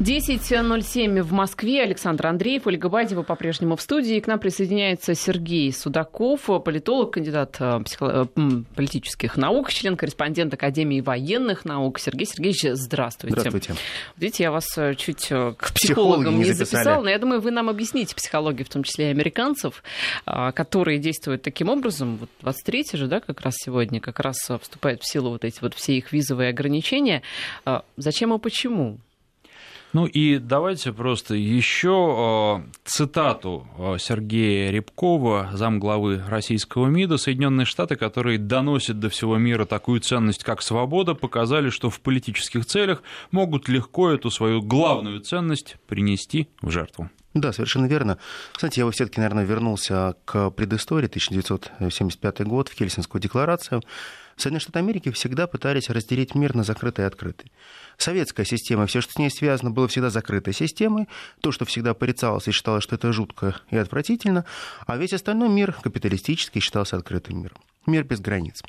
10.07 в Москве. Александр Андреев, Ольга Бадева по-прежнему в студии. К нам присоединяется Сергей Судаков, политолог, кандидат э, психо... политических наук, член-корреспондент Академии военных наук. Сергей Сергеевич, здравствуйте. Здравствуйте. Видите, я вас э, чуть э, к психологам не, не записала, но я думаю, вы нам объясните психологию, в том числе и американцев, которые действуют таким образом. Вот 23 же, да, как раз сегодня, как раз вступают в силу вот эти вот все их визовые ограничения. Зачем и почему? Ну и давайте просто еще э, цитату э, Сергея Рябкова, замглавы российского МИДа. Соединенные Штаты, которые доносят до всего мира такую ценность, как свобода, показали, что в политических целях могут легко эту свою главную ценность принести в жертву. Да, совершенно верно. Кстати, я бы все-таки, наверное, вернулся к предыстории 1975 год, в Хельсинскую декларацию. Соединенные Штаты Америки всегда пытались разделить мир на закрытый и открытый. Советская система, все, что с ней связано, было всегда закрытой системой. То, что всегда порицалось и считалось, что это жутко и отвратительно. А весь остальной мир, капиталистический, считался открытым миром. Мир без границ.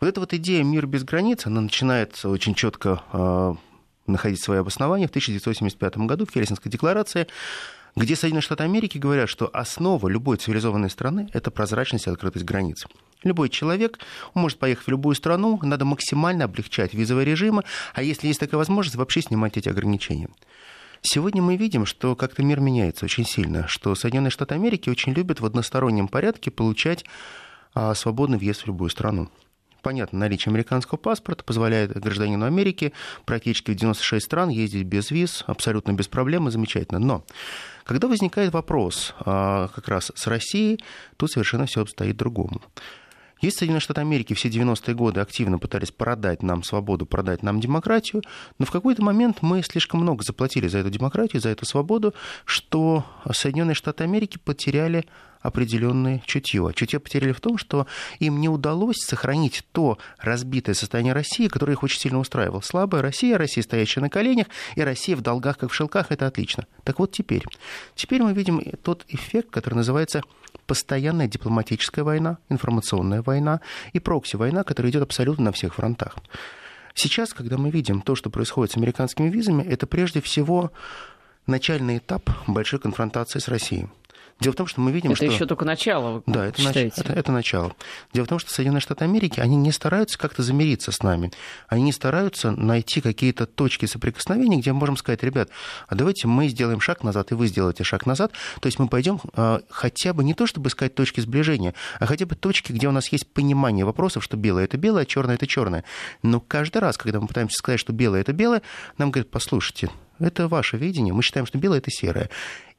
Вот эта вот идея «мир без границ», она начинает очень четко э, находить свои обоснования в 1975 году в Хельсинской декларации, где Соединенные Штаты Америки говорят, что основа любой цивилизованной страны – это прозрачность и открытость границ. Любой человек может поехать в любую страну, надо максимально облегчать визовые режимы, а если есть такая возможность, вообще снимать эти ограничения. Сегодня мы видим, что как-то мир меняется очень сильно, что Соединенные Штаты Америки очень любят в одностороннем порядке получать а, свободный въезд в любую страну. Понятно, наличие американского паспорта позволяет гражданину Америки практически в 96 стран ездить без виз, абсолютно без проблем и замечательно. Но когда возникает вопрос а, как раз с Россией, тут совершенно все обстоит другому. Есть Соединенные Штаты Америки все 90-е годы активно пытались продать нам свободу, продать нам демократию, но в какой-то момент мы слишком много заплатили за эту демократию, за эту свободу, что Соединенные Штаты Америки потеряли определенное чутье. Чутье потеряли в том, что им не удалось сохранить то разбитое состояние России, которое их очень сильно устраивало. Слабая Россия, Россия, стоящая на коленях, и Россия в долгах, как в шелках, это отлично. Так вот теперь. Теперь мы видим тот эффект, который называется постоянная дипломатическая война, информационная война и прокси-война, которая идет абсолютно на всех фронтах. Сейчас, когда мы видим то, что происходит с американскими визами, это прежде всего начальный этап большой конфронтации с Россией. Дело в том, что мы видим, это что... Это еще только начало, Да, это, нач... это, это начало. Дело в том, что Соединенные Штаты Америки, они не стараются как-то замириться с нами. Они не стараются найти какие-то точки соприкосновения, где мы можем сказать, ребят, а давайте мы сделаем шаг назад, и вы сделаете шаг назад. То есть мы пойдем а, хотя бы не то, чтобы искать точки сближения, а хотя бы точки, где у нас есть понимание вопросов, что белое это белое, а черное это черное. Но каждый раз, когда мы пытаемся сказать, что белое это белое, нам говорят, послушайте, это ваше видение, мы считаем, что белое это серое.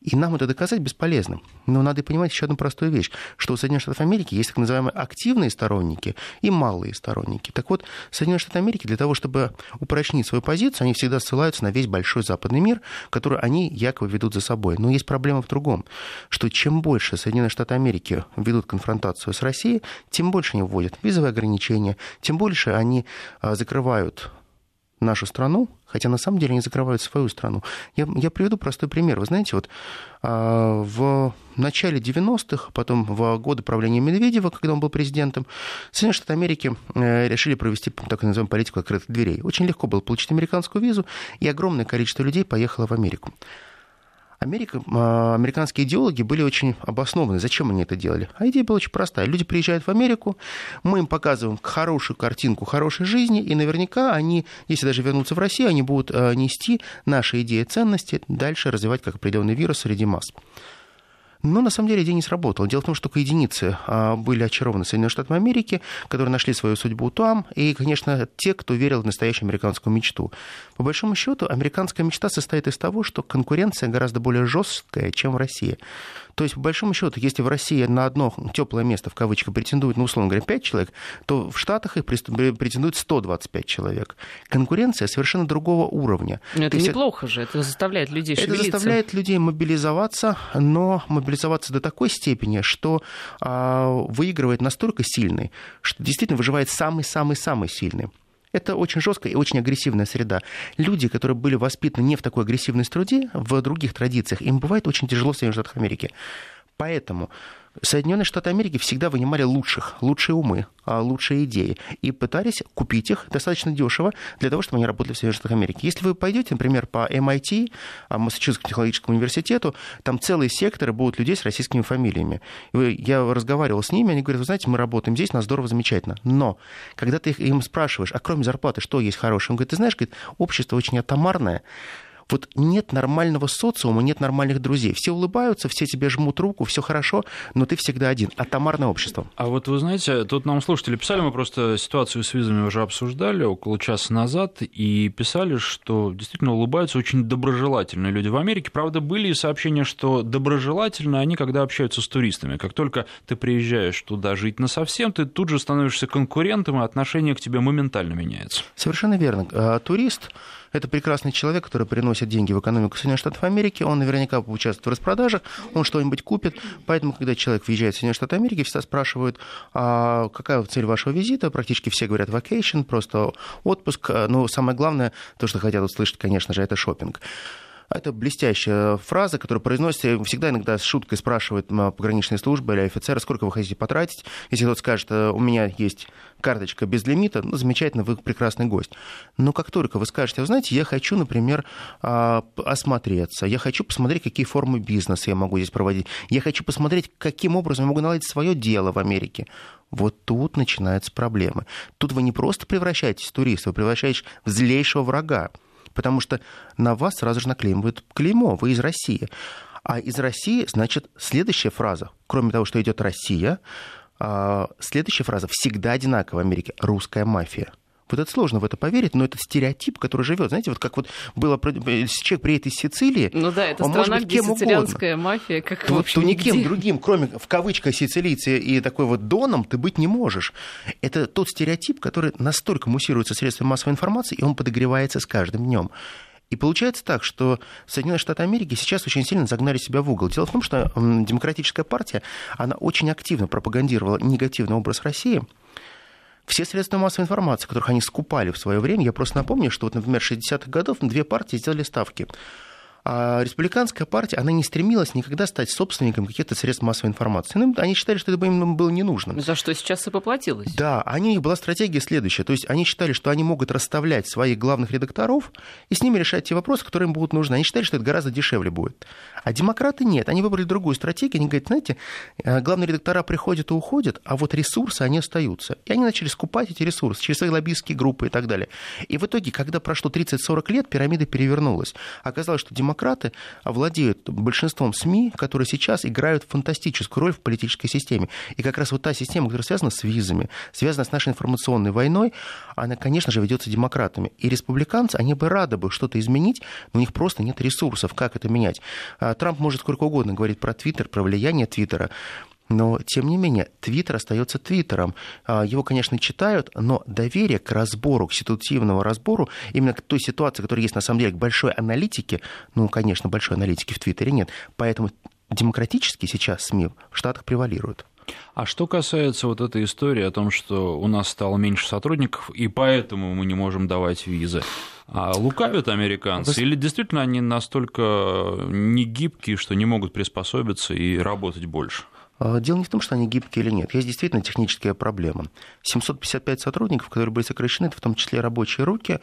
И нам это доказать бесполезно. Но надо понимать еще одну простую вещь, что у Соединенных Штатов Америки есть так называемые активные сторонники и малые сторонники. Так вот, Соединенные Штаты Америки для того, чтобы упрочнить свою позицию, они всегда ссылаются на весь большой западный мир, который они якобы ведут за собой. Но есть проблема в другом, что чем больше Соединенные Штаты Америки ведут конфронтацию с Россией, тем больше они вводят визовые ограничения, тем больше они а, закрывают нашу страну, хотя на самом деле они закрывают свою страну. Я, я приведу простой пример. Вы знаете, вот а, в начале 90-х, потом в годы правления Медведева, когда он был президентом, Соединенные Штаты Америки э, решили провести так называемую политику открытых дверей. Очень легко было получить американскую визу, и огромное количество людей поехало в Америку. Америка, а, американские идеологи были очень обоснованы, зачем они это делали. А идея была очень простая. Люди приезжают в Америку, мы им показываем хорошую картинку хорошей жизни, и наверняка они, если даже вернутся в Россию, они будут а, нести наши идеи ценности, дальше развивать как определенный вирус среди масс. Но на самом деле идея не сработала. Дело в том, что только единицы а, были очарованы Соединенными Штатами Америки, которые нашли свою судьбу там, и, конечно, те, кто верил в настоящую американскую мечту. По большому счету, американская мечта состоит из того, что конкуренция гораздо более жесткая, чем в России. То есть, по большому счету, если в России на одно теплое место, в кавычках, претендует, ну, условно говоря, 5 человек, то в Штатах их претендует 125 человек. Конкуренция совершенно другого уровня. Но это неплохо же, это заставляет людей шевелиться. Это заставляет людей мобилизоваться, но мобилизоваться до такой степени, что а, выигрывает настолько сильный, что действительно выживает самый-самый-самый сильный. Это очень жесткая и очень агрессивная среда. Люди, которые были воспитаны не в такой агрессивной среде, в других традициях, им бывает очень тяжело в Соединенных Штатах Америки. Поэтому Соединенные Штаты Америки всегда вынимали лучших, лучшие умы, а, лучшие идеи и пытались купить их достаточно дешево для того, чтобы они работали в Соединенных Штатах Америки. Если вы пойдете, например, по MIT, а, Массачусетскому технологическому университету, там целые секторы будут людей с российскими фамилиями. Я разговаривал с ними, они говорят, вы знаете, мы работаем здесь, нас здорово, замечательно. Но когда ты им спрашиваешь, а кроме зарплаты, что есть хорошее, он говорит, ты знаешь, говорит, общество очень атомарное, вот нет нормального социума, нет нормальных друзей. Все улыбаются, все тебе жмут руку, все хорошо, но ты всегда один. Атомарное общество. А вот вы знаете, тут нам слушатели писали, мы просто ситуацию с визами уже обсуждали около часа назад, и писали, что действительно улыбаются очень доброжелательные люди в Америке. Правда, были и сообщения, что доброжелательны они, когда общаются с туристами. Как только ты приезжаешь туда жить на совсем, ты тут же становишься конкурентом, и отношение к тебе моментально меняется. Совершенно верно. А, турист это прекрасный человек, который приносит деньги в экономику Соединенных Штатов Америки. Он наверняка участвует в распродажах, он что-нибудь купит. Поэтому, когда человек въезжает в Соединенные Штаты Америки, всегда спрашивают, а какая цель вашего визита. Практически все говорят vacation, просто отпуск. Но самое главное, то, что хотят услышать, конечно же, это шопинг. Это блестящая фраза, которую произносится всегда иногда с шуткой спрашивают пограничные службы или офицеры, сколько вы хотите потратить. Если кто-то скажет, «Э, у меня есть карточка без лимита, ну, замечательно, вы прекрасный гость. Но как только вы скажете, вы знаете, я хочу, например, а, осмотреться, я хочу посмотреть, какие формы бизнеса я могу здесь проводить, я хочу посмотреть, каким образом я могу наладить свое дело в Америке, вот тут начинаются проблемы. Тут вы не просто превращаетесь в туриста, вы превращаетесь в злейшего врага потому что на вас сразу же наклеивают клеймо, вы из России. А из России, значит, следующая фраза, кроме того, что идет Россия, а, следующая фраза всегда одинаковая в Америке. Русская мафия. Вот это сложно в это поверить, но это стереотип, который живет. Знаете, вот как вот было человек приедет из Сицилии, ну да, это он страна, может быть кем угодно. мафия, как то, то никем нигде. другим, кроме в кавычках сицилийцы и такой вот доном, ты быть не можешь. Это тот стереотип, который настолько муссируется средствами массовой информации, и он подогревается с каждым днем. И получается так, что Соединенные Штаты Америки сейчас очень сильно загнали себя в угол. Дело в том, что демократическая партия, она очень активно пропагандировала негативный образ России – все средства массовой информации, которых они скупали в свое время, я просто напомню, что, вот, например, 60-х годов две партии сделали ставки а республиканская партия, она не стремилась никогда стать собственником каких-то средств массовой информации. Ну, они считали, что это им было не нужно. За что сейчас и поплатилось. Да, они, у них была стратегия следующая. То есть они считали, что они могут расставлять своих главных редакторов и с ними решать те вопросы, которые им будут нужны. Они считали, что это гораздо дешевле будет. А демократы нет. Они выбрали другую стратегию. Они говорят, знаете, э, главные редактора приходят и уходят, а вот ресурсы, они остаются. И они начали скупать эти ресурсы через свои лоббистские группы и так далее. И в итоге, когда прошло 30-40 лет, пирамида перевернулась. Оказалось, что демократы владеют большинством СМИ, которые сейчас играют фантастическую роль в политической системе. И как раз вот та система, которая связана с визами, связана с нашей информационной войной, она, конечно же, ведется демократами. И республиканцы, они бы рады бы что-то изменить, но у них просто нет ресурсов, как это менять. А Трамп может сколько угодно говорить про Твиттер, про влияние Твиттера, но, тем не менее, Твиттер остается Твиттером. А, его, конечно, читают, но доверие к разбору, к ситуативному разбору, именно к той ситуации, которая есть на самом деле, к большой аналитике, ну, конечно, большой аналитики в Твиттере нет. Поэтому демократически сейчас СМИ в Штатах превалируют. А что касается вот этой истории о том, что у нас стало меньше сотрудников, и поэтому мы не можем давать визы, а лукавят американцы? Или действительно они настолько негибкие, что не могут приспособиться и работать больше? А, дело не в том, что они гибкие или нет. Есть действительно техническая проблема. 755 сотрудников, которые были сокращены, это в том числе рабочие руки,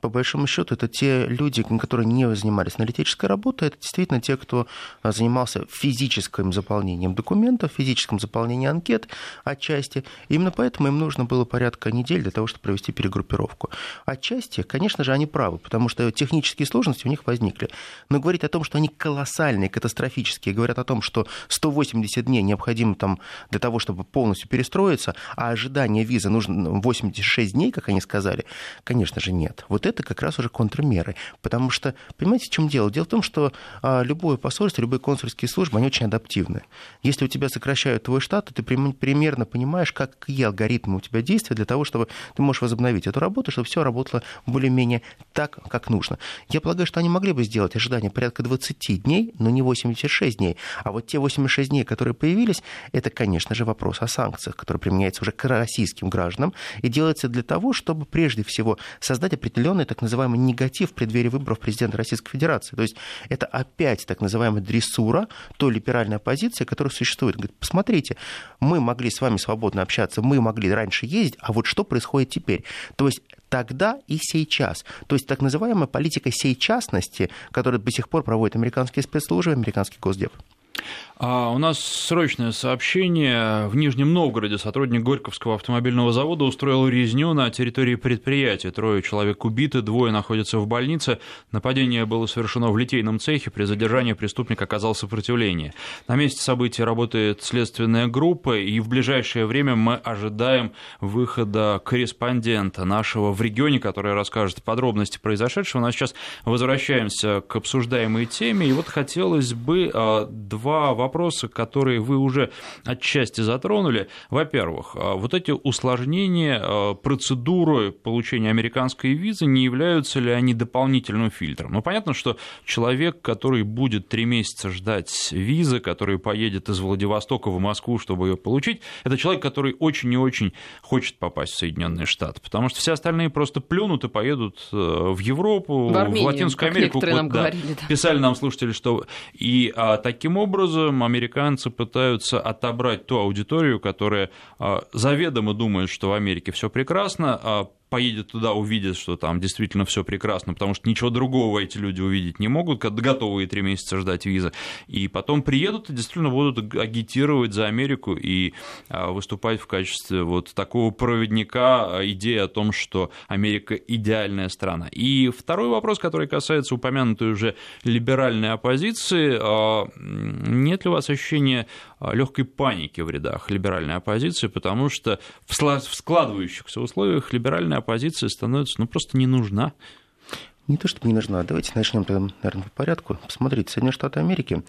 по большому счету, это те люди, которые не занимались аналитической работой, это действительно те, кто а, занимался физическим заполнением документов, физическим заполнением анкет отчасти. Именно поэтому им нужно было порядка недель для того, чтобы провести перегруппировку. Отчасти, конечно же, они правы, потому что технические сложности у них возникли. Но говорить о том, что они колоссальные, катастрофические, говорят о том, что 180 дней необходимо там для того, чтобы полностью перестроиться, а ожидание визы нужно 86 дней, как они сказали, конечно же, нет. Вот это как раз уже контрмеры. Потому что, понимаете, в чем дело? Дело в том, что а, любое посольство, любые консульские службы, они очень адаптивны. Если у тебя сокращают твой штат, то ты примерно понимаешь, какие алгоритмы у тебя действия для того, чтобы ты можешь возобновить эту работу, чтобы все работало более-менее так, как нужно. Я полагаю, что они могли бы сделать ожидание порядка 20 дней, но не 86 дней. А вот те 86 дней, которые появились, это, конечно же, вопрос о санкциях, которые применяются уже к российским гражданам и делается для того, чтобы прежде всего создать определенный определенный так называемый негатив в преддверии выборов президента Российской Федерации. То есть это опять так называемая дрессура той либеральной оппозиции, которая существует. Говорит, посмотрите, мы могли с вами свободно общаться, мы могли раньше ездить, а вот что происходит теперь? То есть тогда и сейчас. То есть так называемая политика сейчасности, которую до сих пор проводят американские спецслужбы, американский госдеп. А у нас срочное сообщение. В Нижнем Новгороде сотрудник Горьковского автомобильного завода устроил резню на территории предприятия. Трое человек убиты, двое находятся в больнице. Нападение было совершено в литейном цехе. При задержании преступник оказал сопротивление. На месте событий работает следственная группа, и в ближайшее время мы ожидаем выхода корреспондента нашего в регионе, который расскажет подробности произошедшего. Но сейчас возвращаемся к обсуждаемой теме. И вот хотелось бы а, два вопроса которые вы уже отчасти затронули. Во-первых, а, вот эти усложнения а, процедуры получения американской визы, не являются ли они дополнительным фильтром? Ну, понятно, что человек, который будет три месяца ждать визы, который поедет из Владивостока в Москву, чтобы ее получить, это человек, который очень и очень хочет попасть в Соединенные Штаты, потому что все остальные просто плюнут и поедут э, в Европу, в, Армению, в Латинскую Америку. Вот, нам говорили, да. Писали нам слушатели, что и а, таким образом американцы пытаются отобрать ту аудиторию, которая а, заведомо думает, что в Америке все прекрасно, а поедет туда, увидит, что там действительно все прекрасно, потому что ничего другого эти люди увидеть не могут, когда готовые три месяца ждать визы. И потом приедут и действительно будут агитировать за Америку и а, выступать в качестве вот такого проводника а, идеи о том, что Америка идеальная страна. И второй вопрос, который касается упомянутой уже либеральной оппозиции, а, нет ли у вас ощущения легкой паники в рядах либеральной оппозиции, потому что в складывающихся условиях либеральная оппозиция становится ну, просто не нужна. Не то, чтобы не нужна. Давайте начнем, наверное, по порядку. Посмотрите, Соединенные Штаты Америки,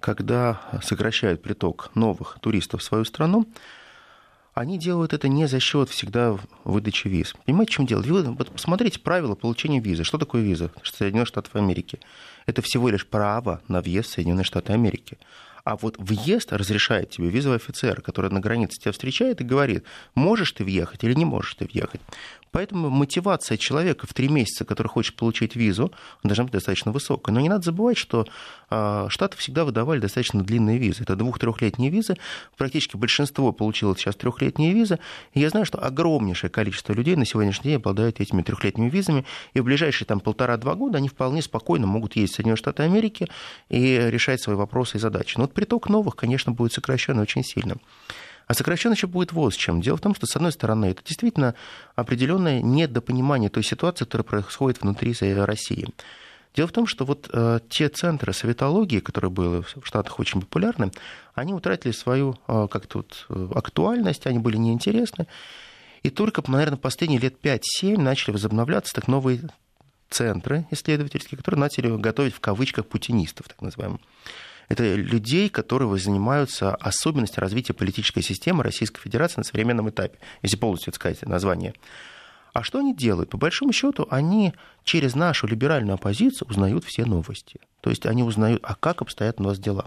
когда сокращают приток новых туристов в свою страну, они делают это не за счет всегда выдачи виз. Понимаете, в чем дело? Вот посмотрите правила получения визы. Что такое виза Соединенных Штатов Америки? Это всего лишь право на въезд в Соединенные Штаты Америки. А вот въезд разрешает тебе визовый офицер, который на границе тебя встречает и говорит, можешь ты въехать или не можешь ты въехать. Поэтому мотивация человека в три месяца, который хочет получить визу, должна быть достаточно высокая. Но не надо забывать, что а, Штаты всегда выдавали достаточно длинные визы. Это двух-трехлетние визы. Практически большинство получило сейчас трехлетние визы. И я знаю, что огромнейшее количество людей на сегодняшний день обладают этими трехлетними визами. И в ближайшие там, полтора-два года они вполне спокойно могут ездить в Соединенные Штаты Америки и решать свои вопросы и задачи. Но вот приток новых, конечно, будет сокращен очень сильно. А сокращен еще будет вот с чем. Дело в том, что, с одной стороны, это действительно определенное недопонимание той ситуации, которая происходит внутри России. Дело в том, что вот э, те центры советологии, которые были в Штатах очень популярны, они утратили свою э, как-то вот, э, актуальность, они были неинтересны. И только, наверное, последние лет 5-7 начали возобновляться так новые центры исследовательские, которые начали готовить в кавычках путинистов, так называемых это людей, которые занимаются особенностью развития политической системы Российской Федерации на современном этапе, если полностью сказать название. А что они делают? По большому счету, они через нашу либеральную оппозицию узнают все новости. То есть они узнают, а как обстоят у нас дела.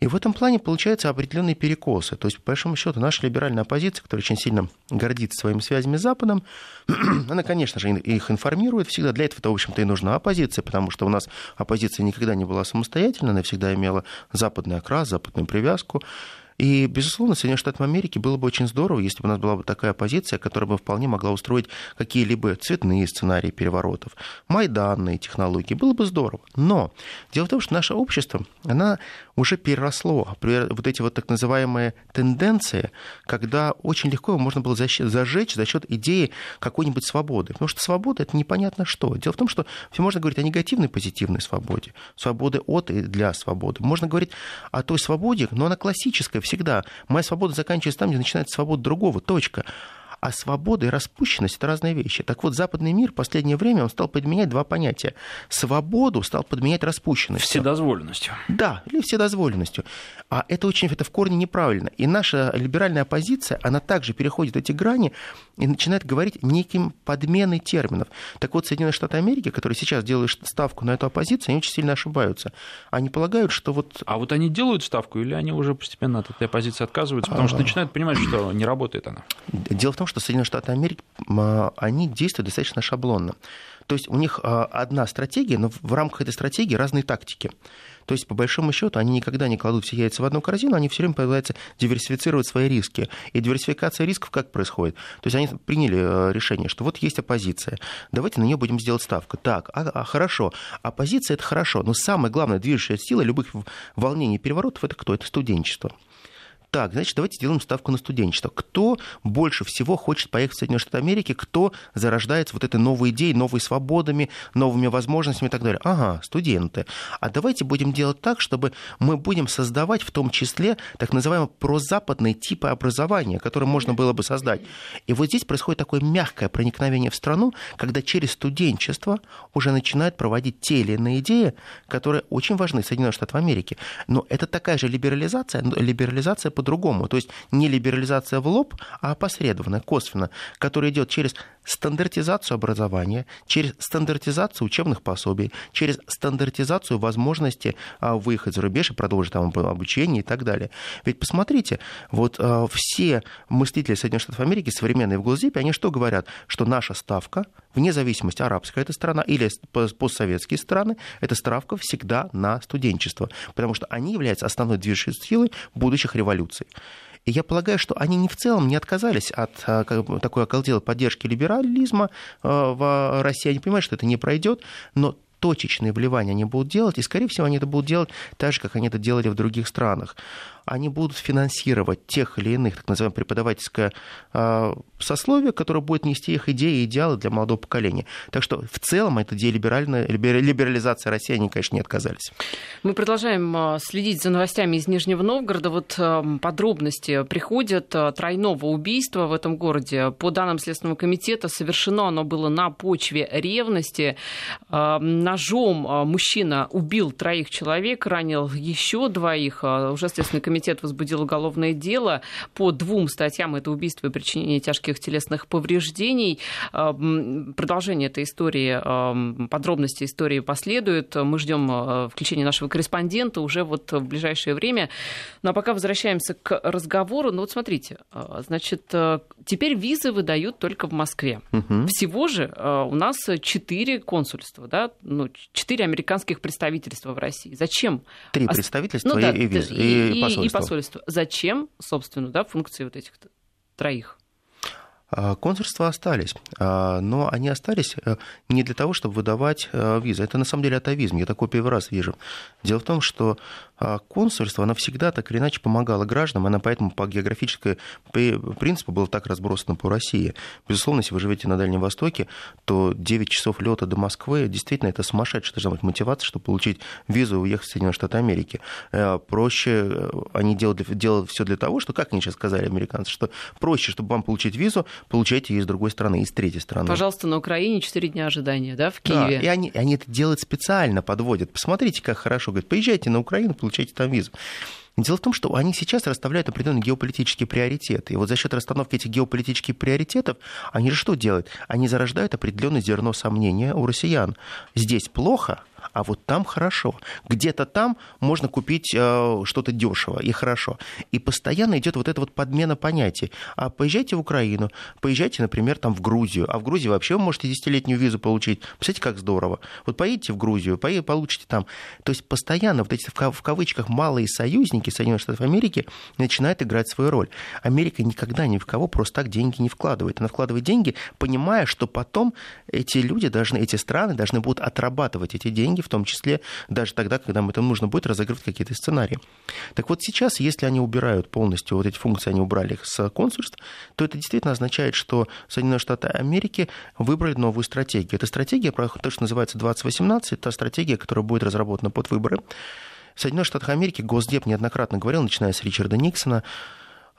И в этом плане получаются определенные перекосы. То есть, по большому счету, наша либеральная оппозиция, которая очень сильно гордится своими связями с Западом, она, конечно же, их информирует всегда. Для этого, в общем-то, и нужна оппозиция, потому что у нас оппозиция никогда не была самостоятельной, она всегда имела западный окрас, западную привязку. И, безусловно, Соединенные Штаты Америки было бы очень здорово, если бы у нас была бы такая позиция, которая бы вполне могла устроить какие-либо цветные сценарии переворотов, майданные технологии. Было бы здорово. Но дело в том, что наше общество, оно уже переросло вот эти вот так называемые тенденции, когда очень легко можно было зажечь за счет идеи какой-нибудь свободы. Потому что свобода — это непонятно что. Дело в том, что все можно говорить о негативной, позитивной свободе, свободы от и для свободы. Можно говорить о той свободе, но она классическая, всегда. Моя свобода заканчивается там, где начинается свобода другого. Точка. А свобода и распущенность – это разные вещи. Так вот, западный мир в последнее время он стал подменять два понятия. Свободу стал подменять распущенностью. Вседозволенностью. Да, или вседозволенностью. А это очень, это в корне неправильно. И наша либеральная оппозиция, она также переходит эти грани и начинает говорить неким подменой терминов. Так вот, Соединенные Штаты Америки, которые сейчас делают ставку на эту оппозицию, они очень сильно ошибаются. Они полагают, что вот... А вот они делают ставку или они уже постепенно от этой оппозиции отказываются, потому что а. начинают понимать, что не работает она? Дело в том, что Соединенные Штаты Америки, они действуют достаточно шаблонно. То есть у них одна стратегия, но в рамках этой стратегии разные тактики. То есть, по большому счету, они никогда не кладут все яйца в одну корзину, они все время пытаются диверсифицировать свои риски. И диверсификация рисков как происходит? То есть они приняли э, решение, что вот есть оппозиция, давайте на нее будем сделать ставку. Так, а, а, хорошо, оппозиция это хорошо, но самая главная движущая сила любых волнений и переворотов это кто? Это студенчество так, значит, давайте сделаем ставку на студенчество. Кто больше всего хочет поехать в Соединенные Штаты Америки, кто зарождается вот этой новой идеей, новыми свободами, новыми возможностями и так далее? Ага, студенты. А давайте будем делать так, чтобы мы будем создавать в том числе так называемые прозападные типы образования, которые можно было бы создать. И вот здесь происходит такое мягкое проникновение в страну, когда через студенчество уже начинают проводить те или иные идеи, которые очень важны Соединенным Штатам Америки. Но это такая же либерализация, либерализация по-другому. То есть не либерализация в лоб, а опосредованная, косвенно, которая идет через стандартизацию образования, через стандартизацию учебных пособий, через стандартизацию возможности а, выехать за рубеж и продолжить там обучение и так далее. Ведь посмотрите, вот а, все мыслители Соединенных Штатов Америки, современные в Госдепе, они что говорят? Что наша ставка, вне зависимости, арабская эта страна или постсоветские страны, эта ставка всегда на студенчество, потому что они являются основной движущей силой будущих революций. И я полагаю, что они не в целом не отказались от а, такой околделой поддержки либерализма а, в России. Они понимают, что это не пройдет, но точечные вливания они будут делать, и, скорее всего, они это будут делать так же, как они это делали в других странах они будут финансировать тех или иных, так называемое преподавательское а, сословие, которое будет нести их идеи и идеалы для молодого поколения. Так что в целом от идеи либерализации России они, конечно, не отказались. Мы продолжаем а, следить за новостями из Нижнего Новгорода. Вот а, подробности приходят тройного убийства в этом городе. По данным Следственного комитета, совершено оно было на почве ревности. Ножом мужчина убил троих человек, ранил еще двоих. Уже Следственный комитет комитет возбудил уголовное дело по двум статьям. Это убийство и причинение тяжких телесных повреждений. А, продолжение этой истории, а, подробности истории последуют. Мы ждем а, включения нашего корреспондента уже вот в ближайшее время. Ну а пока возвращаемся к разговору. Ну вот смотрите, значит, теперь визы выдают только в Москве. Угу. Всего же у нас четыре консульства, да, ну, четыре американских представительства в России. Зачем? Три представительства ну, да, и, визы, и, и, посольство. И посольство. Зачем, собственно, да, функции вот этих троих? А, консульства остались, а, но они остались э, не для того, чтобы выдавать э, визы. Это на самом деле атовизм, я такой первый раз вижу. Дело в том, что консульство, оно всегда так или иначе помогало гражданам, она поэтому по географической принципу была так разбросана по России. Безусловно, если вы живете на Дальнем Востоке, то 9 часов лета до Москвы, действительно, это сумасшедшая должна быть мотивация, чтобы получить визу и уехать в Соединенные Штаты Америки. Э, проще э, они делают, делают все для того, что, как они сейчас сказали, американцы, что проще, чтобы вам получить визу, получайте ее из другой страны, из третьей страны. Пожалуйста, на Украине 4 дня ожидания, да, в Киеве. Да, и они, они это делают специально, подводят. Посмотрите, как хорошо. Говорят, поезжайте на Украину, получайте там визу. Дело в том, что они сейчас расставляют определенные геополитические приоритеты. И вот за счет расстановки этих геополитических приоритетов, они же что делают? Они зарождают определенное зерно сомнения у россиян. Здесь плохо, а вот там хорошо. Где-то там можно купить э, что-то дешево и хорошо. И постоянно идет вот эта вот подмена понятий. А поезжайте в Украину, поезжайте, например, там в Грузию. А в Грузии вообще вы можете десятилетнюю визу получить. Представляете, как здорово. Вот поедете в Грузию, получите там. То есть постоянно вот эти в кавычках малые союзники Соединенных Штатов Америки начинают играть свою роль. Америка никогда ни в кого просто так деньги не вкладывает. Она вкладывает деньги, понимая, что потом эти люди должны, эти страны должны будут отрабатывать эти деньги деньги, в том числе даже тогда, когда им это нужно будет разыгрывать какие-то сценарии. Так вот сейчас, если они убирают полностью вот эти функции, они убрали их с консульств, то это действительно означает, что Соединенные Штаты Америки выбрали новую стратегию. Эта стратегия, то, что называется 2018, это стратегия, которая будет разработана под выборы. В Соединенных Штатах Америки Госдеп неоднократно говорил, начиная с Ричарда Никсона,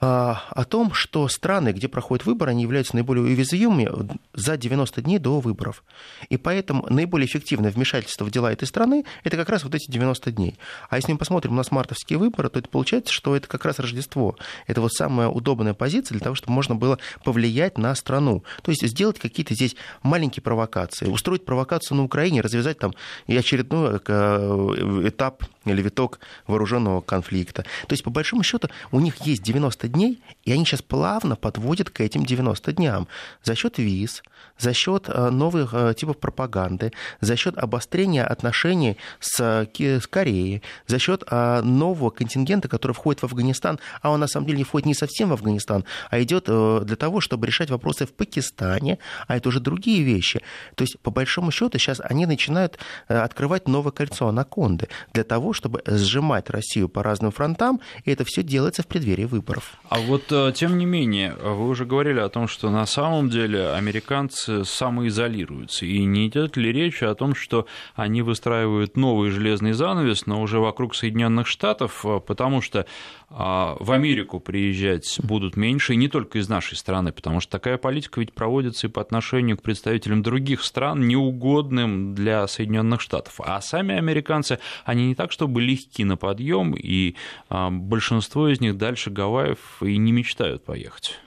о том, что страны, где проходят выборы, они являются наиболее уязвимыми за 90 дней до выборов. И поэтому наиболее эффективное вмешательство в дела этой страны – это как раз вот эти 90 дней. А если мы посмотрим на мартовские выборы, то это получается, что это как раз Рождество. Это вот самая удобная позиция для того, чтобы можно было повлиять на страну. То есть сделать какие-то здесь маленькие провокации, устроить провокацию на Украине, развязать там и очередной э, этап или виток вооруженного конфликта. То есть, по большому счету, у них есть 90 дней, и они сейчас плавно подводят к этим 90 дням за счет виз, за счет э, новых э, типов пропаганды, за счет обострения отношений с, с Кореей, за счет э, нового контингента, который входит в Афганистан, а он на самом деле не входит не совсем в Афганистан, а идет для того, чтобы решать вопросы в Пакистане, а это уже другие вещи. То есть, по большому счету, сейчас они начинают открывать новое кольцо анаконды для того, чтобы сжимать Россию по разным фронтам, и это все делается в преддверии выборов. А вот, тем не менее, вы уже говорили о том, что на самом деле американцы самоизолируются, и не идет ли речь о том, что они выстраивают новый железный занавес, но уже вокруг Соединенных Штатов, потому что а, в Америку приезжать будут меньше, и не только из нашей страны, потому что такая политика ведь проводится и по отношению к представителям других стран, неугодным для Соединенных Штатов. А сами американцы, они не так, чтобы легки на подъем, и а, большинство из них дальше Гавайев и не мечтают поехать.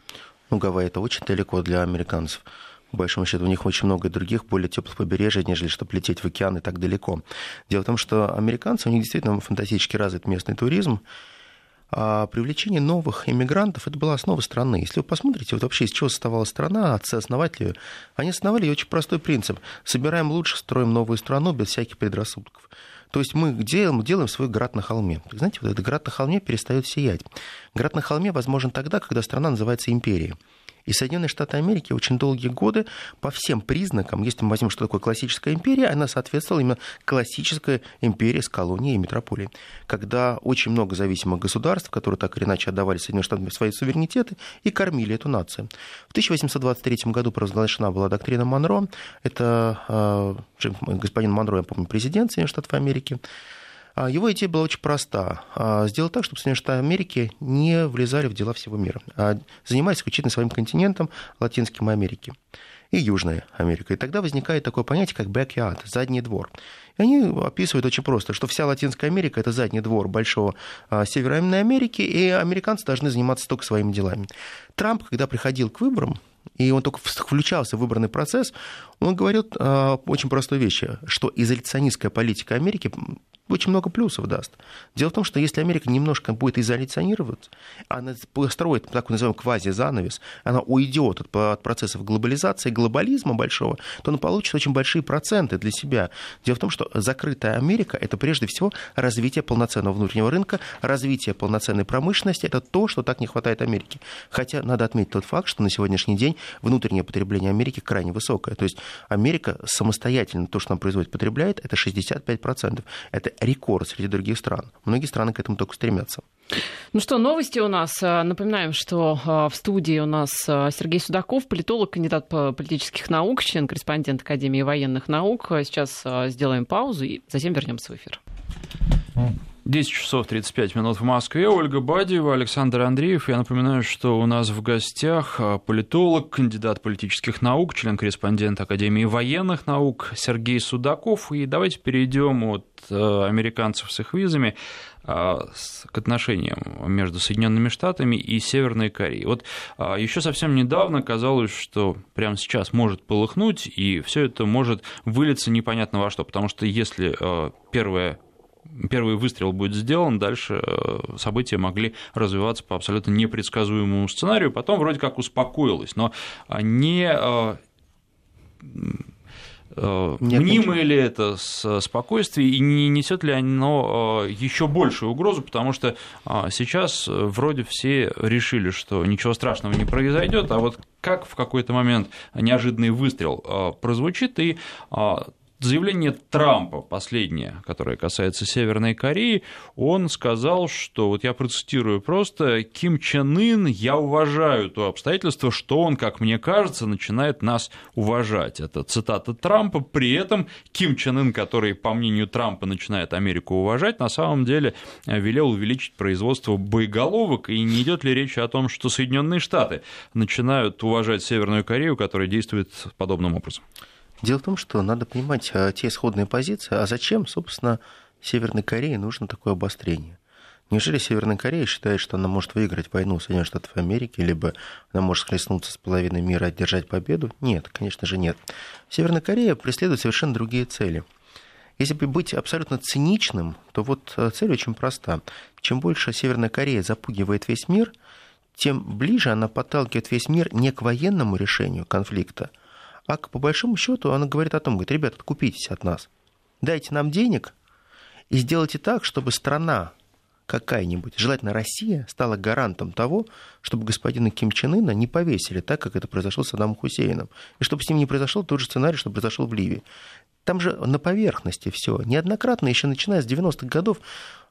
Ну, Гавайи это очень далеко для американцев. По большому счету, у них очень много других, более теплых побережий, нежели чтобы лететь в океан и так далеко. Дело в том, что американцы, у них действительно фантастически развит местный туризм, а привлечение новых иммигрантов – это была основа страны. Если вы посмотрите, вот вообще из чего составала страна, отцы-основатели, они основали очень простой принцип. Собираем лучше, строим новую страну без всяких предрассудков. То есть мы делаем, делаем свой град на холме. Знаете, вот этот град на холме перестает сиять. Град на холме возможен тогда, когда страна называется империей. И Соединенные Штаты Америки очень долгие годы по всем признакам, если мы возьмем, что такое классическая империя, она соответствовала именно классической империи с колонией и метрополией. Когда очень много зависимых государств, которые так или иначе отдавали Соединенным Штатам свои суверенитеты и кормили эту нацию. В 1823 году провозглашена была доктрина Монро. Это э, господин Монро, я помню, президент Соединенных Штатов Америки. А его идея была очень проста. А, сделать так, чтобы Соединенные Штаты Америки не влезали в дела всего мира, а занимались исключительно своим континентом, Латинским Америки и Южной Америкой. И тогда возникает такое понятие, как backyard, задний двор. И они описывают очень просто, что вся Латинская Америка – это задний двор большого Северной Америки, и американцы должны заниматься только своими делами. Трамп, когда приходил к выборам, и он только включался в выборный процесс, он говорит э, очень простую вещь, что изоляционистская политика Америки очень много плюсов даст. Дело в том, что если Америка немножко будет изоляционироваться, она построит так называемый квази-занавес, она уйдет от, от процессов глобализации, глобализма большого, то она получит очень большие проценты для себя. Дело в том, что закрытая Америка – это прежде всего развитие полноценного внутреннего рынка, развитие полноценной промышленности. Это то, что так не хватает Америке. Хотя надо отметить тот факт, что на сегодняшний день внутреннее потребление Америки крайне высокое. То есть Америка самостоятельно то, что она производит, потребляет, это 65%. Это рекорд среди других стран. Многие страны к этому только стремятся. Ну что, новости у нас. Напоминаем, что а, в студии у нас а, Сергей Судаков, политолог, кандидат по политических наук, член-корреспондент Академии военных наук. Сейчас а, сделаем паузу и затем вернемся в эфир. 10 часов 35 минут в Москве. Ольга Бадьева, Александр Андреев. Я напоминаю, что у нас в гостях а, политолог, кандидат политических наук, член-корреспондент Академии военных наук Сергей Судаков. И давайте перейдем от а, американцев с их визами а, к отношениям между Соединенными Штатами и Северной Кореей. Вот еще совсем недавно казалось, что прямо сейчас может полыхнуть, и все это может вылиться непонятно во что, потому что если первая первый выстрел будет сделан, дальше э, события могли развиваться по абсолютно непредсказуемому сценарию, потом вроде как успокоилось, но не э, э, Нет, Мнимое ли это спокойствие и не несет ли оно еще большую угрозу, потому что сейчас вроде все решили, что ничего страшного не произойдет, а вот как в какой-то момент неожиданный выстрел прозвучит и заявление Трампа, последнее, которое касается Северной Кореи, он сказал, что, вот я процитирую просто, Ким Чен Ын, я уважаю то обстоятельство, что он, как мне кажется, начинает нас уважать. Это цитата Трампа, при этом Ким Чен Ын, который, по мнению Трампа, начинает Америку уважать, на самом деле велел увеличить производство боеголовок, и не идет ли речь о том, что Соединенные Штаты начинают уважать Северную Корею, которая действует подобным образом? Дело в том, что надо понимать а, те исходные позиции, а зачем, собственно, Северной Корее нужно такое обострение. Неужели Северная Корея считает, что она может выиграть войну Соединенных Штатов Америки, либо она может схлестнуться с половиной мира и одержать победу? Нет, конечно же нет. Северная Корея преследует совершенно другие цели. Если бы быть абсолютно циничным, то вот э, цель очень проста. Чем больше Северная Корея запугивает весь мир, тем ближе она подталкивает весь мир не к военному решению конфликта, а по большому счету она говорит о том, говорит, ребята, откупитесь от нас, дайте нам денег и сделайте так, чтобы страна какая-нибудь, желательно Россия, стала гарантом того, чтобы господина Ким Чен Ына не повесили так, как это произошло с Адамом Хусейном. И чтобы с ним не произошел тот же сценарий, что произошел в Ливии. Там же на поверхности все. Неоднократно, еще начиная с 90-х годов,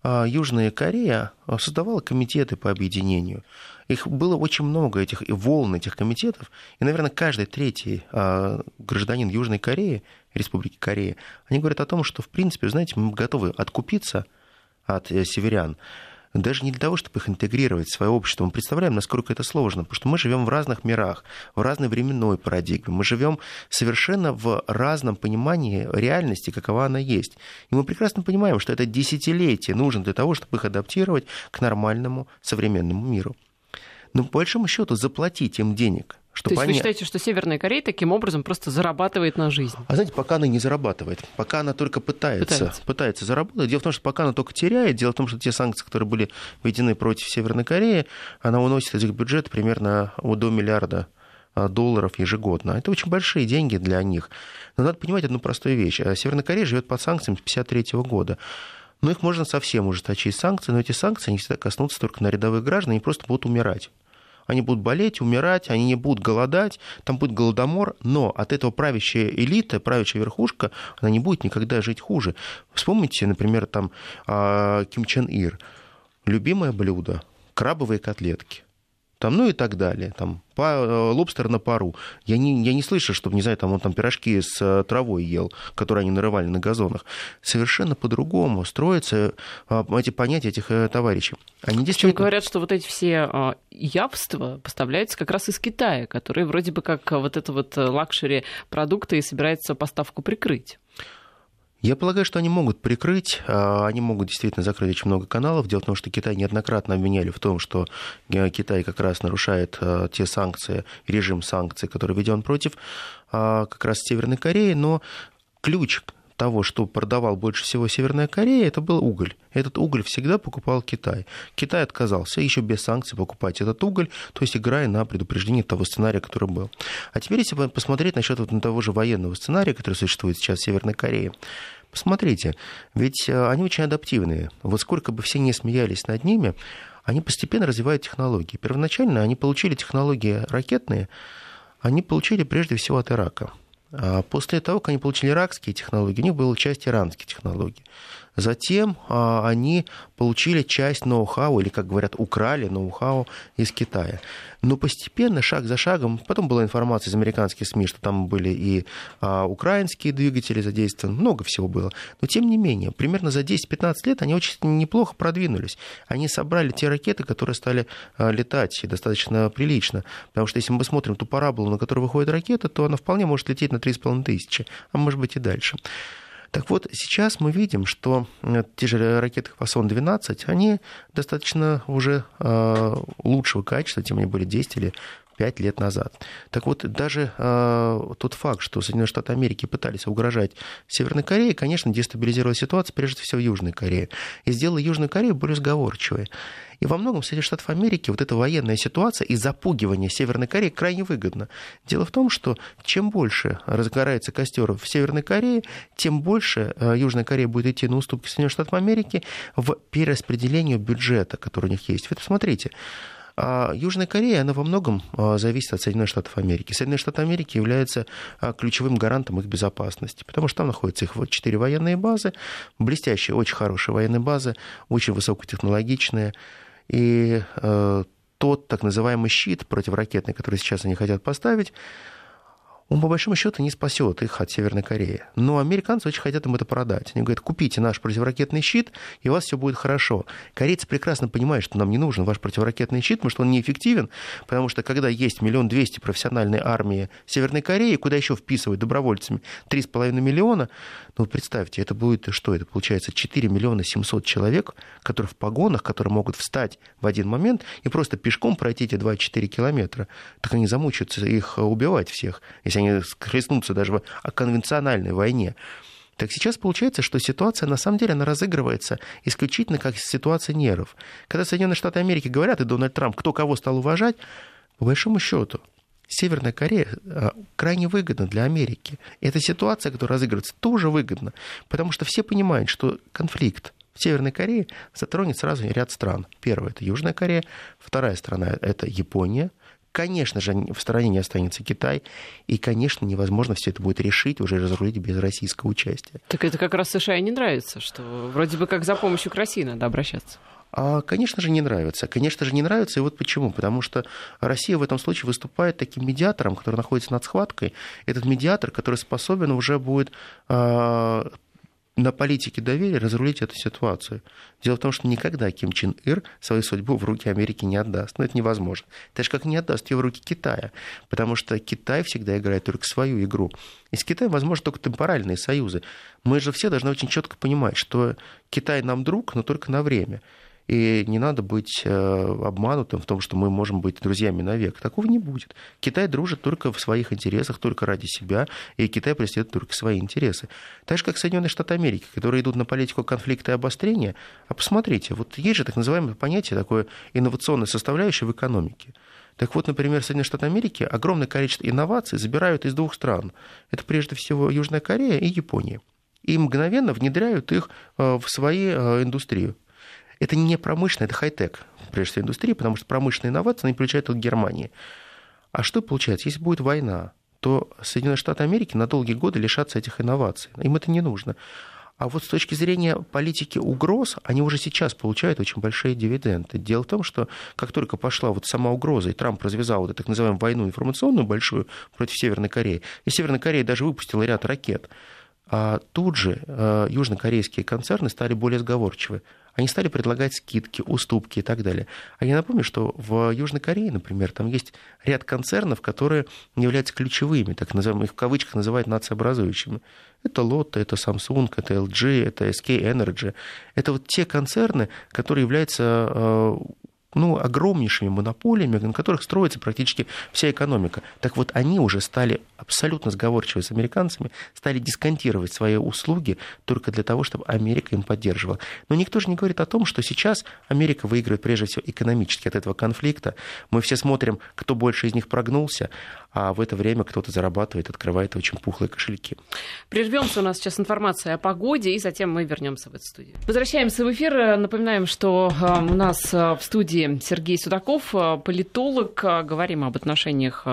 а, Южная Корея создавала комитеты по объединению. Их было очень много, этих и волн этих комитетов. И, наверное, каждый третий а, гражданин Южной Кореи, Республики Корея, они говорят о том, что, в принципе, знаете, мы готовы откупиться от э, северян даже не для того, чтобы их интегрировать в свое общество. Мы представляем, насколько это сложно, потому что мы живем в разных мирах, в разной временной парадигме. Мы живем совершенно в разном понимании реальности, какова она есть. И мы прекрасно понимаем, что это десятилетие нужно для того, чтобы их адаптировать к нормальному современному миру. Но по большому счету заплатить им денег – чтобы То есть они... вы считаете, что Северная Корея таким образом просто зарабатывает на жизнь? А знаете, пока она не зарабатывает, пока она только пытается, пытается. пытается заработать. Дело в том, что пока она только теряет, дело в том, что те санкции, которые были введены против Северной Кореи, она уносит из их бюджета примерно до миллиарда а, долларов ежегодно. Это очень большие деньги для них. Но надо понимать одну простую вещь. А Северная Корея живет под санкциями с 1953 года. Но их можно совсем ужесточить санкции, но эти санкции не всегда коснутся только на рядовых граждан, они просто будут умирать они будут болеть, умирать, они не будут голодать, там будет голодомор, но от этого правящая элита, правящая верхушка, она не будет никогда жить хуже. Вспомните, например, там а, Ким Чен Ир, любимое блюдо, крабовые котлетки там, ну и так далее. Там, по, э, лобстер на пару. Я не, я не слышу, чтобы, не знаю, там он там пирожки с э, травой ел, которые они нарывали на газонах. Совершенно по-другому строятся э, эти понятия этих товарищей. Они действительно... Причем говорят, что вот эти все явства поставляются как раз из Китая, который вроде бы как вот это вот luxury продукты и собирается поставку прикрыть. Я полагаю, что они могут прикрыть, а, они могут действительно закрыть очень много каналов. Дело в том, что Китай неоднократно обвиняли в том, что э, Китай как раз нарушает э, те санкции, режим санкций, который введен против а, как раз Северной Кореи, но ключ того, что продавал больше всего Северная Корея, это был уголь. Этот уголь всегда покупал Китай. Китай отказался еще без санкций покупать этот уголь, то есть играя на предупреждение того сценария, который был. А теперь, если посмотреть насчет вот того же военного сценария, который существует сейчас в Северной Корее, посмотрите, ведь э, они очень адаптивные. Вот сколько бы все не смеялись над ними, они постепенно развивают технологии. Первоначально они получили технологии ракетные, они получили прежде всего от Ирака. А после того, как они получили иракские технологии, у них была часть иранских технологий. Затем а, они получили часть ноу-хау, или, как говорят, украли ноу-хау из Китая. Но постепенно, шаг за шагом, потом была информация из американских СМИ, что там были и а, украинские двигатели задействованы, много всего было. Но тем не менее, примерно за 10-15 лет они очень неплохо продвинулись. Они собрали те ракеты, которые стали летать достаточно прилично. Потому что если мы посмотрим ту параболу, на которую выходит ракета, то она вполне может лететь на 3,5 тысячи, а может быть и дальше. Так вот, сейчас мы видим, что э, те же ракеты Хвасон-12, они достаточно уже э, лучшего качества, чем они были 10 или 5 лет назад. Так вот, даже э, тот факт, что Соединенные Штаты Америки пытались угрожать Северной Корее, конечно, дестабилизировал ситуацию, прежде всего, в Южной Корее. И сделал Южную Корею более сговорчивой. И во многом среди Штатов Америки вот эта военная ситуация и запугивание Северной Кореи крайне выгодно. Дело в том, что чем больше разгорается костер в Северной Корее, тем больше э, Южная Корея будет идти на уступки Соединенных Штатов Америки в перераспределению бюджета, который у них есть. Вы посмотрите, а Южная Корея, она во многом а, зависит от Соединенных Штатов Америки. Соединенные Штаты Америки являются а, ключевым гарантом их безопасности, потому что там находятся их четыре военные базы, блестящие, очень хорошие военные базы, очень высокотехнологичные. И э, тот так называемый щит противоракетный, который сейчас они хотят поставить, он по большому счету не спасет их от Северной Кореи. Но американцы очень хотят им это продать. Они говорят, купите наш противоракетный щит, и у вас все будет хорошо. Корейцы прекрасно понимают, что нам не нужен ваш противоракетный щит, потому что он неэффективен, потому что когда есть миллион двести профессиональной армии Северной Кореи, куда еще вписывают добровольцами 3,5 миллиона, ну, представьте, это будет что? Это получается 4 миллиона 700 человек, которые в погонах, которые могут встать в один момент и просто пешком пройти эти 2-4 километра. Так они замучаются их убивать всех, если они схлестнутся даже в конвенциональной войне. Так сейчас получается, что ситуация на самом деле она разыгрывается исключительно как ситуация нервов. Когда Соединенные Штаты Америки говорят, и Дональд Трамп, кто кого стал уважать, по большому счету, Северная Корея а, крайне выгодна для Америки. И эта ситуация, которая разыгрывается, тоже выгодна, потому что все понимают, что конфликт в Северной Корее затронет сразу ряд стран. Первая – это Южная Корея, вторая страна – это Япония, Конечно же, в стороне не останется Китай, и, конечно, невозможно все это будет решить, уже разрулить без российского участия. Так это как раз США и не нравится, что вроде бы как за помощью к России надо обращаться. А, конечно же, не нравится. Конечно же, не нравится. И вот почему. Потому что Россия в этом случае выступает таким медиатором, который находится над схваткой. Этот медиатор, который способен уже будет а, на политике доверия разрулить эту ситуацию. Дело в том, что никогда Ким Чен Ир свою судьбу в руки Америки не отдаст. Но это невозможно. Так же, как не отдаст ее в руки Китая. Потому что Китай всегда играет только свою игру. И с Китаем возможны только темпоральные союзы. Мы же все должны очень четко понимать, что Китай нам друг, но только на время. И не надо быть э, обманутым в том, что мы можем быть друзьями навек. Такого не будет. Китай дружит только в своих интересах, только ради себя, и Китай преследует только свои интересы. Так же, как Соединенные Штаты Америки, которые идут на политику конфликта и обострения. А посмотрите, вот есть же так называемое понятие, такое инновационная составляющая в экономике. Так вот, например, Соединенные Штаты Америки огромное количество инноваций забирают из двух стран. Это прежде всего Южная Корея и Япония. И мгновенно внедряют их э, в свои э, индустрию. Это не промышленная, это хай-тек, прежде всего, индустрия, потому что промышленные инновации, они получают от Германии. А что получается? Если будет война, то Соединенные Штаты Америки на долгие годы лишатся этих инноваций. Им это не нужно. А вот с точки зрения политики угроз, они уже сейчас получают очень большие дивиденды. Дело в том, что как только пошла вот сама угроза, и Трамп развязал вот эту так называемую войну информационную большую против Северной Кореи, и Северная Корея даже выпустила ряд ракет, а тут же э, южнокорейские концерны стали более сговорчивы они стали предлагать скидки, уступки и так далее. А я напомню, что в Южной Корее, например, там есть ряд концернов, которые являются ключевыми, так называемых, в кавычках называют нациообразующими. Это Lotte, это Samsung, это LG, это SK Energy. Это вот те концерны, которые являются э, ну, огромнейшими монополиями, на которых строится практически вся экономика. Так вот, они уже стали абсолютно сговорчивы с американцами, стали дисконтировать свои услуги только для того, чтобы Америка им поддерживала. Но никто же не говорит о том, что сейчас Америка выигрывает прежде всего экономически от этого конфликта. Мы все смотрим, кто больше из них прогнулся, а в это время кто-то зарабатывает, открывает очень пухлые кошельки. Прервемся, у нас сейчас информация о погоде, и затем мы вернемся в эту студию. Возвращаемся в эфир. Напоминаем, что э, у нас э, в студии Сергей Судаков, э, политолог. Говорим об отношениях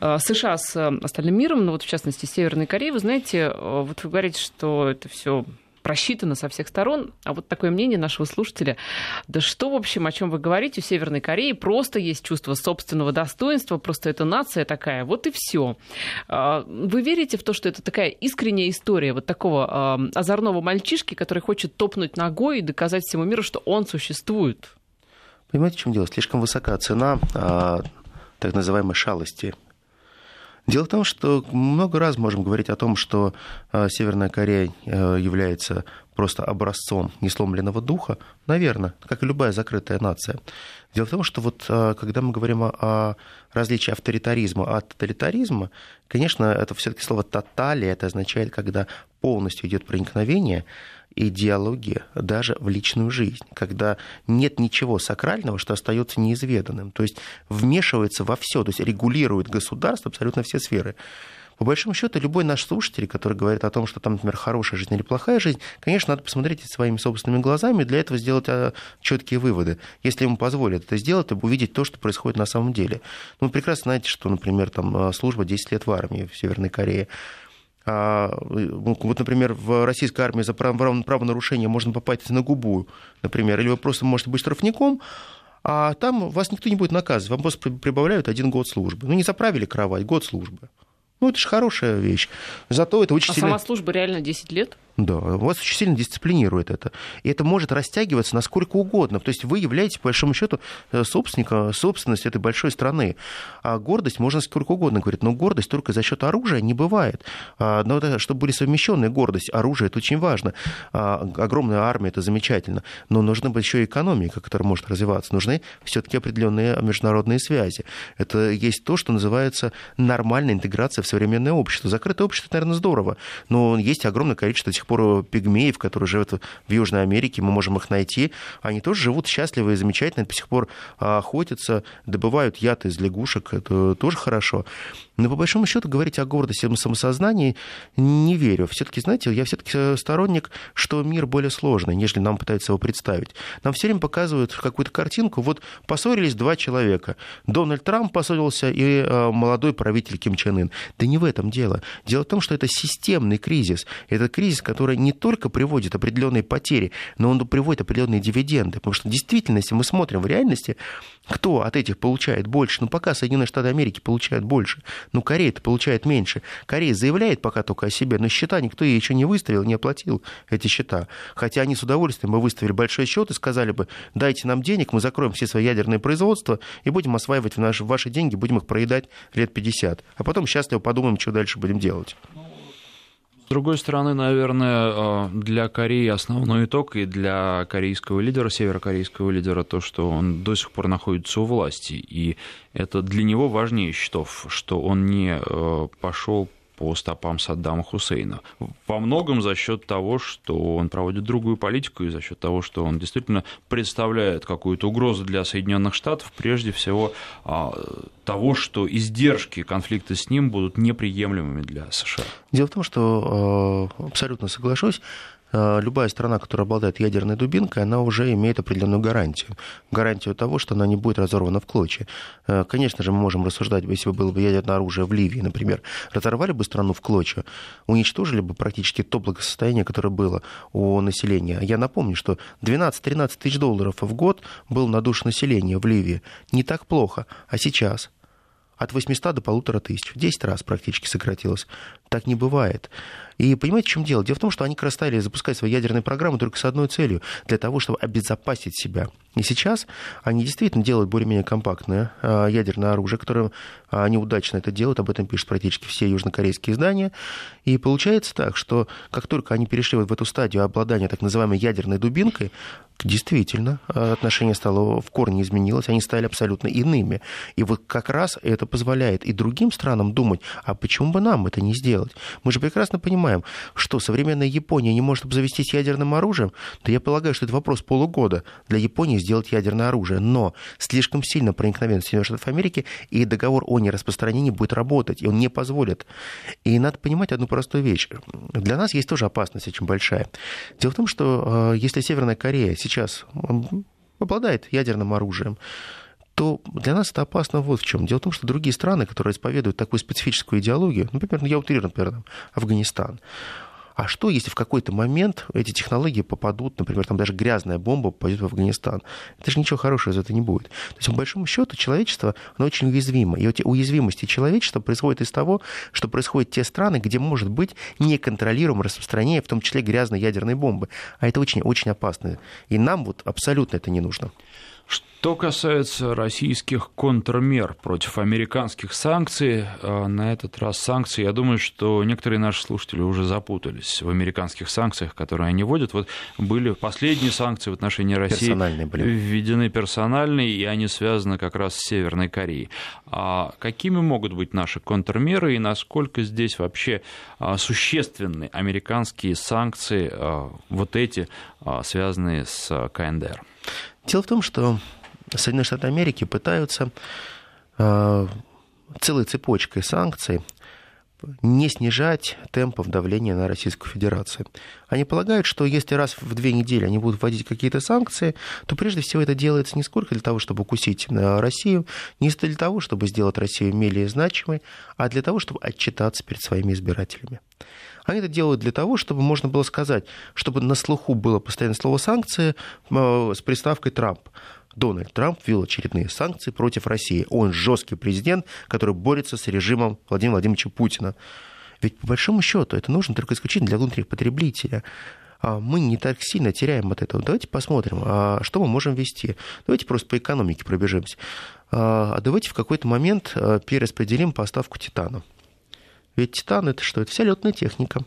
США с остальным миром, но ну вот в частности Северной Кореей. Вы знаете, вот вы говорите, что это все просчитано со всех сторон. А вот такое мнение нашего слушателя. Да что, в общем, о чем вы говорите, у Северной Кореи просто есть чувство собственного достоинства, просто это нация такая, вот и все. А, вы верите в то, что это такая искренняя история вот такого а, озорного мальчишки, который хочет топнуть ногой и доказать всему миру, что он существует? Понимаете, в чем дело? Слишком высока цена а, так называемой шалости Дело в том, что много раз можем говорить о том, что э, Северная Корея э, является просто образцом несломленного духа, наверное, как и любая закрытая нация. Дело в том, что вот э, когда мы говорим о различии авторитаризма от тоталитаризма, конечно, это все-таки слово «тоталия», это означает, когда полностью идет проникновение идеология даже в личную жизнь, когда нет ничего сакрального, что остается неизведанным. То есть вмешивается во все, то есть регулирует государство абсолютно все сферы. По большому счету, любой наш слушатель, который говорит о том, что там, например, хорошая жизнь или плохая жизнь, конечно, надо посмотреть своими собственными глазами и для этого сделать а, четкие выводы. Если ему позволят это сделать, увидеть то, что происходит на самом деле. Ну, вы прекрасно знаете, что, например, там а, служба 10 лет в армии в Северной Корее, вот, например, в российской армии за правонарушение можно попасть на губу, например, или вы просто можете быть штрафником, а там вас никто не будет наказывать, вам просто прибавляют один год службы. Ну, не заправили кровать, год службы. Ну, это же хорошая вещь. Зато это очень а сильно... сама служба реально 10 лет? Да, вас очень сильно дисциплинирует это. И это может растягиваться насколько угодно. То есть вы являетесь, по большому счету, э, собственником, собственности этой большой страны. А гордость можно сколько угодно говорить, но гордость только за счет оружия не бывает. А, но это, чтобы были совмещенные гордость, оружие это очень важно. А, огромная армия это замечательно. Но нужна быть еще и экономика, которая может развиваться. Нужны все-таки определенные международные связи. Это есть то, что называется нормальная интеграция в современное общество. Закрытое общество, наверное, здорово, но есть огромное количество этих пор пигмеев, которые живут в Южной Америке, мы можем их найти. Они тоже живут счастливо и замечательно, до сих пор а, охотятся, добывают яд из лягушек, это тоже хорошо. Но по большому счету говорить о гордости и самосознании не верю. Все-таки, знаете, я все-таки сторонник, что мир более сложный, нежели нам пытаются его представить. Нам все время показывают какую-то картинку. Вот поссорились два человека. Дональд Трамп поссорился и э, молодой правитель Ким Чен Ын. Да не в этом дело. Дело в том, что это системный кризис. Это кризис, который не только приводит определенные потери, но он приводит определенные дивиденды. Потому что действительно, если мы смотрим в реальности, кто от этих получает больше? Ну, пока Соединенные Штаты Америки получают больше. Ну, Корея-то получает меньше. Корея заявляет пока только о себе, но счета никто ей еще не выставил, не оплатил эти счета. Хотя они с удовольствием бы выставили большой счет и сказали бы, дайте нам денег, мы закроем все свои ядерные производства и будем осваивать наши, ваши деньги, будем их проедать лет 50. А потом счастливо подумаем, что дальше будем делать. С другой стороны, наверное, э, для Кореи основной итог и для корейского лидера, северокорейского лидера, то, что он до сих пор находится у власти. И это для него важнее счетов, что он не э, пошел по стопам Саддама Хусейна. Во многом за счет того, что он проводит другую политику и за счет того, что он действительно представляет какую-то угрозу для Соединенных Штатов, прежде всего а, того, что издержки конфликта с ним будут неприемлемыми для США. Дело в том, что э, абсолютно соглашусь, любая страна, которая обладает ядерной дубинкой, она уже имеет определенную гарантию. Гарантию того, что она не будет разорвана в клочья. Э, конечно же, мы можем рассуждать, если бы было бы ядерное оружие в Ливии, например, разорвали бы страну в клочья, уничтожили бы практически то благосостояние, которое было у населения. Я напомню, что 12-13 тысяч долларов в год был на душу населения в Ливии. Не так плохо. А сейчас от 800 до полутора тысяч. В 10 раз практически сократилось. Так не бывает. И понимаете, в чем дело? Дело в том, что они как раз стали запускать свои ядерные программы только с одной целью, для того, чтобы обезопасить себя. И сейчас они действительно делают более-менее компактное а, ядерное оружие, которое а, они удачно это делают, об этом пишут практически все южнокорейские издания. И получается так, что как только они перешли вот в эту стадию обладания так называемой ядерной дубинкой, действительно, а, отношение стало в корне изменилось, они стали абсолютно иными. И вот как раз это позволяет и другим странам думать, а почему бы нам это не сделать? Мы же прекрасно понимаем, понимаем, что современная Япония не может обзавестись ядерным оружием, то я полагаю, что это вопрос полугода для Японии сделать ядерное оружие. Но слишком сильно проникновение Соединенных Штатов Америки, и договор о нераспространении будет работать, и он не позволит. И надо понимать одну простую вещь. Для нас есть тоже опасность очень большая. Дело в том, что э, если Северная Корея сейчас обладает ядерным оружием, то для нас это опасно вот в чем. Дело в том, что другие страны, которые исповедуют такую специфическую идеологию, например, я утрирую, например, Афганистан, а что, если в какой-то момент эти технологии попадут, например, там даже грязная бомба попадет в Афганистан? Это же ничего хорошего из этого не будет. То есть, по большому счету, человечество, оно очень уязвимо. И эти уязвимости человечества происходят из того, что происходят те страны, где может быть неконтролируемое распространение, в том числе грязной ядерной бомбы. А это очень-очень опасно. И нам вот абсолютно это не нужно. Что касается российских контрмер против американских санкций, э, на этот раз санкции, я думаю, что некоторые наши слушатели уже запутались в американских санкциях, которые они вводят. Вот были последние санкции в отношении России персональные были. введены персональные, и они связаны как раз с Северной Кореей. А какими могут быть наши контрмеры и насколько здесь вообще а, существенны американские санкции, а, вот эти, а, связанные с КНДР? Дело в том, что Соединенные Штаты Америки пытаются э, целой цепочкой санкций не снижать темпов давления на Российскую Федерацию. Они полагают, что если раз в две недели они будут вводить какие-то санкции, то прежде всего это делается не сколько для того, чтобы укусить э, Россию, не для того, чтобы сделать Россию менее значимой, а для того, чтобы отчитаться перед своими избирателями. Они это делают для того, чтобы можно было сказать, чтобы на слуху было постоянно слово «санкции» э, с приставкой «Трамп». Дональд Трамп ввел очередные санкции против России. Он жесткий президент, который борется с режимом Владимира Владимировича Путина. Ведь по большому счету это нужно только исключительно для внутренних потребителей а мы не так сильно теряем от этого. Давайте посмотрим, а что мы можем вести. Давайте просто по экономике пробежимся. А давайте в какой-то момент перераспределим поставку титана. Ведь титан это что? Это вся летная техника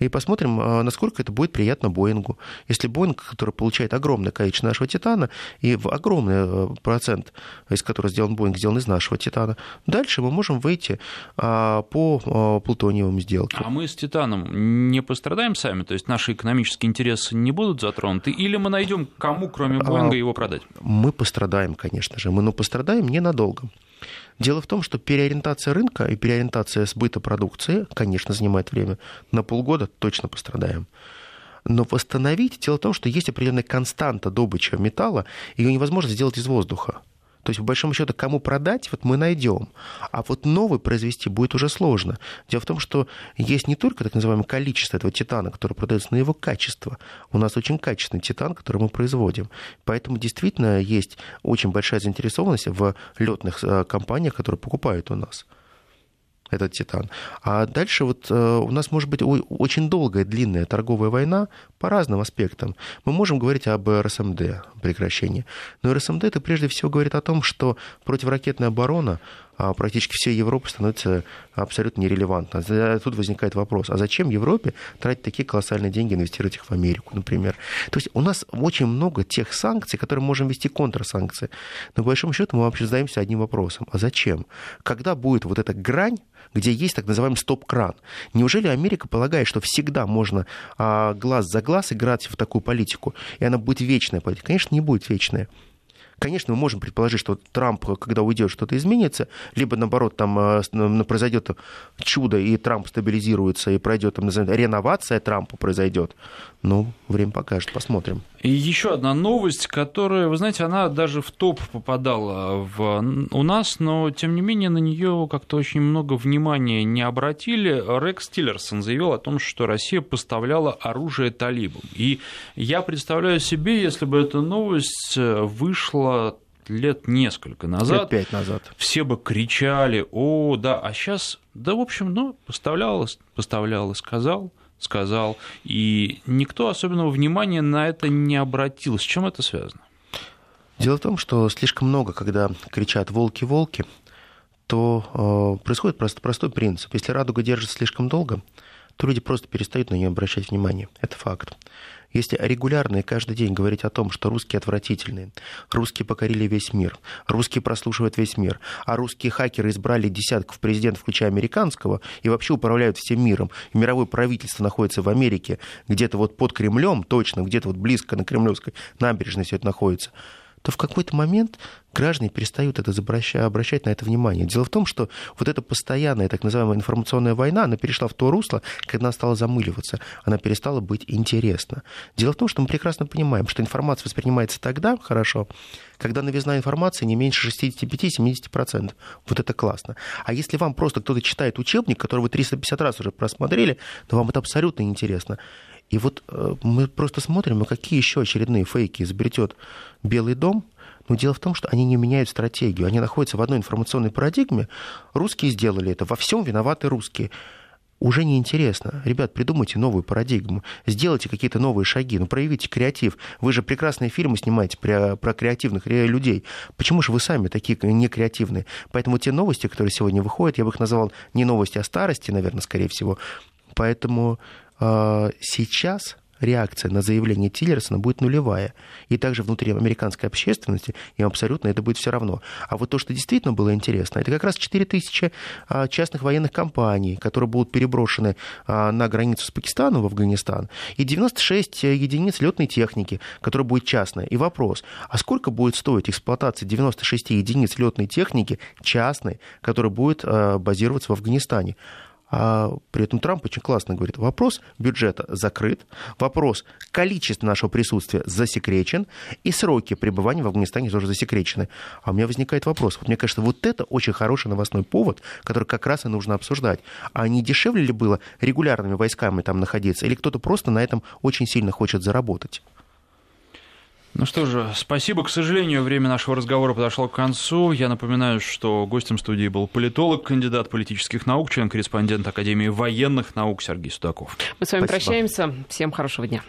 и посмотрим, а, насколько это будет приятно Боингу. Если Боинг, который получает огромное количество нашего титана, и в огромный э, процент, из которого сделан Боинг, сделан из нашего титана, дальше мы можем выйти а, по а, плутониевым сделкам. А мы с титаном не пострадаем сами? То есть наши экономические интересы не будут затронуты? Или мы найдем кому, кроме Боинга, его продать? Мы пострадаем, конечно же. Мы но пострадаем ненадолго. Дело в том, что переориентация рынка и переориентация сбыта продукции, конечно, занимает время. На полгода точно пострадаем. Но восстановить, дело в том, что есть определенная константа добычи металла, ее невозможно сделать из воздуха. То есть, по большому счету, кому продать, вот мы найдем. А вот новый произвести будет уже сложно. Дело в том, что есть не только так называемое количество этого титана, который продается, но и его качество. У нас очень качественный титан, который мы производим. Поэтому действительно есть очень большая заинтересованность в летных э, компаниях, которые покупают у нас этот титан. А дальше вот э, у нас может быть очень долгая, длинная торговая война по разным аспектам. Мы можем говорить об РСМД, прекращении. Но РСМД это прежде всего говорит о том, что противоракетная оборона практически всей Европы становится абсолютно нерелевантно. Тут возникает вопрос, а зачем Европе тратить такие колоссальные деньги, инвестировать их в Америку, например? То есть у нас очень много тех санкций, которые можем вести контрсанкции. Но, по большому счету, мы вообще задаемся одним вопросом. А зачем? Когда будет вот эта грань, где есть так называемый стоп-кран. Неужели Америка полагает, что всегда можно а, глаз за глаз играть в такую политику, и она будет вечная политика? Конечно, не будет вечная. Конечно, мы можем предположить, что Трамп, когда уйдет, что-то изменится, либо наоборот, там э, произойдет чудо, и Трамп стабилизируется, и пройдет там, реновация Трампа произойдет. Ну, время покажет, посмотрим. И еще одна новость, которая, вы знаете, она даже в топ попадала в, у нас, но тем не менее на нее как-то очень много внимания не обратили. Рекс Тиллерсон заявил о том, что Россия поставляла оружие талибам. И я представляю себе, если бы эта новость вышла лет несколько назад. Лет пять назад. Все бы кричали, о, да, а сейчас, да, в общем, ну, поставляла, поставляла, сказал сказал, и никто особенного внимания на это не обратил. С чем это связано? Дело в том, что слишком много, когда кричат «волки-волки», то э, происходит просто простой принцип. Если радуга держится слишком долго, то люди просто перестают на нее обращать внимание. Это факт. Если регулярно и каждый день говорить о том, что русские отвратительные, русские покорили весь мир, русские прослушивают весь мир, а русские хакеры избрали десятков президентов, включая американского, и вообще управляют всем миром, и мировое правительство находится в Америке, где-то вот под Кремлем, точно, где-то вот близко на Кремлевской набережной все это находится, то в какой-то момент граждане перестают это обращать, обращать на это внимание. Дело в том, что вот эта постоянная так называемая информационная война, она перешла в то русло, когда она стала замыливаться, она перестала быть интересна. Дело в том, что мы прекрасно понимаем, что информация воспринимается тогда хорошо, когда новизна информации не меньше 65-70%. Вот это классно. А если вам просто кто-то читает учебник, который вы 350 раз уже просмотрели, то вам это абсолютно неинтересно. И вот э, мы просто смотрим, а какие еще очередные фейки изобретет Белый дом. Но дело в том, что они не меняют стратегию. Они находятся в одной информационной парадигме. Русские сделали это. Во всем виноваты русские уже неинтересно. Ребят, придумайте новую парадигму, сделайте какие-то новые шаги, ну, проявите креатив. Вы же прекрасные фильмы снимаете про, про креативных людей. Почему же вы сами такие не креативные? Поэтому те новости, которые сегодня выходят, я бы их назвал не новости, а старости, наверное, скорее всего. Поэтому э, сейчас реакция на заявление Тиллерсона будет нулевая. И также внутри американской общественности им абсолютно это будет все равно. А вот то, что действительно было интересно, это как раз 4 тысячи а, частных военных компаний, которые будут переброшены а, на границу с Пакистаном в Афганистан, и 96 единиц летной техники, которая будет частная. И вопрос, а сколько будет стоить эксплуатация 96 единиц летной техники частной, которая будет а, базироваться в Афганистане? А при этом Трамп очень классно говорит, вопрос бюджета закрыт, вопрос количества нашего присутствия засекречен, и сроки пребывания в Афганистане тоже засекречены. А у меня возникает вопрос. Вот мне кажется, вот это очень хороший новостной повод, который как раз и нужно обсуждать. А не дешевле ли было регулярными войсками там находиться, или кто-то просто на этом очень сильно хочет заработать? Ну что же, спасибо. К сожалению, время нашего разговора подошло к концу. Я напоминаю, что гостем студии был политолог, кандидат политических наук, член-корреспондент Академии военных наук Сергей Судаков. Мы с вами спасибо. прощаемся. Всем хорошего дня.